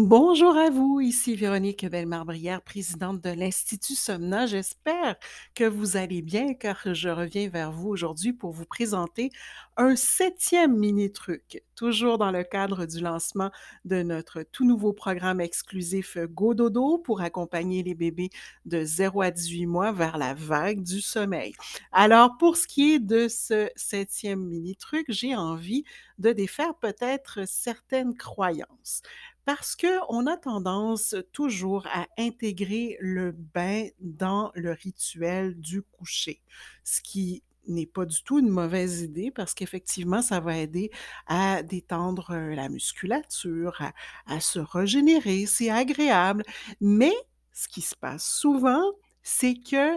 Bonjour à vous, ici Véronique Bellemare-Brière, présidente de l'Institut Somna. J'espère que vous allez bien car je reviens vers vous aujourd'hui pour vous présenter un septième mini-truc, toujours dans le cadre du lancement de notre tout nouveau programme exclusif Go Dodo pour accompagner les bébés de 0 à 18 mois vers la vague du sommeil. Alors, pour ce qui est de ce septième mini-truc, j'ai envie de défaire peut-être certaines croyances. Parce qu'on a tendance toujours à intégrer le bain dans le rituel du coucher, ce qui n'est pas du tout une mauvaise idée parce qu'effectivement, ça va aider à détendre la musculature, à se régénérer, c'est agréable. Mais ce qui se passe souvent, c'est que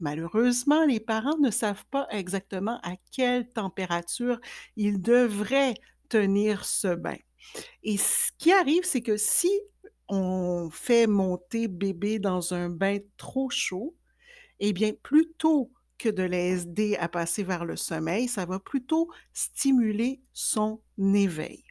malheureusement, les parents ne savent pas exactement à quelle température ils devraient tenir ce bain. Et ce qui arrive, c'est que si on fait monter bébé dans un bain trop chaud, eh bien, plutôt que de l'aider à passer vers le sommeil, ça va plutôt stimuler son éveil.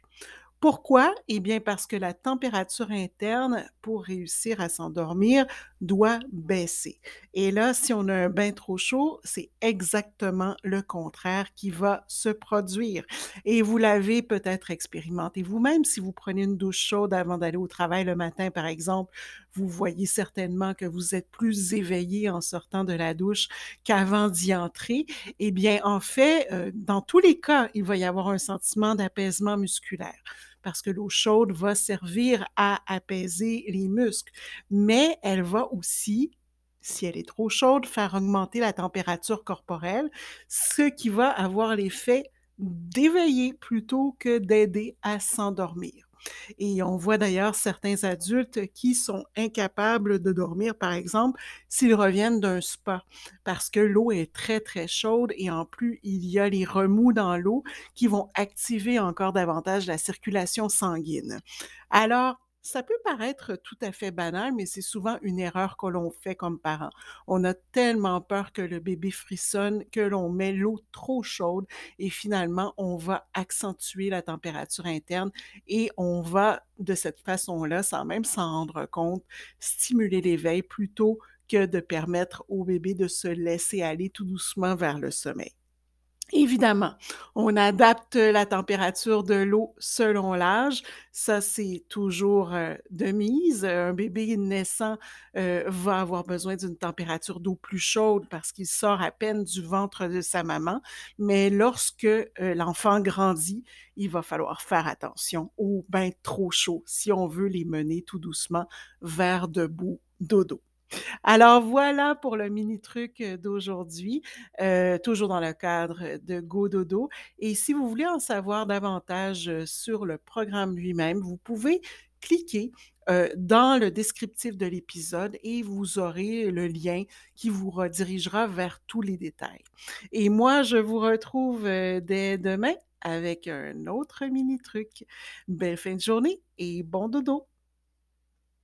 Pourquoi? Eh bien, parce que la température interne, pour réussir à s'endormir, doit baisser. Et là, si on a un bain trop chaud, c'est exactement le contraire qui va se produire. Et vous l'avez peut-être expérimenté vous-même. Si vous prenez une douche chaude avant d'aller au travail le matin, par exemple, vous voyez certainement que vous êtes plus éveillé en sortant de la douche qu'avant d'y entrer. Eh bien, en fait, euh, dans tous les cas, il va y avoir un sentiment d'apaisement musculaire parce que l'eau chaude va servir à apaiser les muscles, mais elle va aussi si elle est trop chaude, faire augmenter la température corporelle, ce qui va avoir l'effet d'éveiller plutôt que d'aider à s'endormir. Et on voit d'ailleurs certains adultes qui sont incapables de dormir, par exemple, s'ils reviennent d'un spa, parce que l'eau est très, très chaude et en plus, il y a les remous dans l'eau qui vont activer encore davantage la circulation sanguine. Alors, ça peut paraître tout à fait banal, mais c'est souvent une erreur que l'on fait comme parent. On a tellement peur que le bébé frissonne que l'on met l'eau trop chaude et finalement, on va accentuer la température interne et on va, de cette façon-là, sans même s'en rendre compte, stimuler l'éveil plutôt que de permettre au bébé de se laisser aller tout doucement vers le sommeil. Évidemment, on adapte la température de l'eau selon l'âge. Ça, c'est toujours, heu, de mise. Un bébé naissant, heu, va avoir besoin d'une température d'eau plus chaude parce qu'il sort à peine du ventre de sa maman. Mais lorsque, heu, l'enfant grandit, il va falloir faire attention aux bains trop chauds si on veut les mener tout doucement vers de beaux dodo. Alors voilà pour le mini truc, d'aujourd'hui, toujours dans le cadre de Go Dodo et si vous voulez en savoir davantage, sur le programme lui-même, vous pouvez cliquer, dans le descriptif de l'épisode et vous aurez le lien qui vous redirigera vers tous les détails. Et moi, je vous retrouve, dès demain avec un autre mini truc. Belle fin de journée et bon dodo!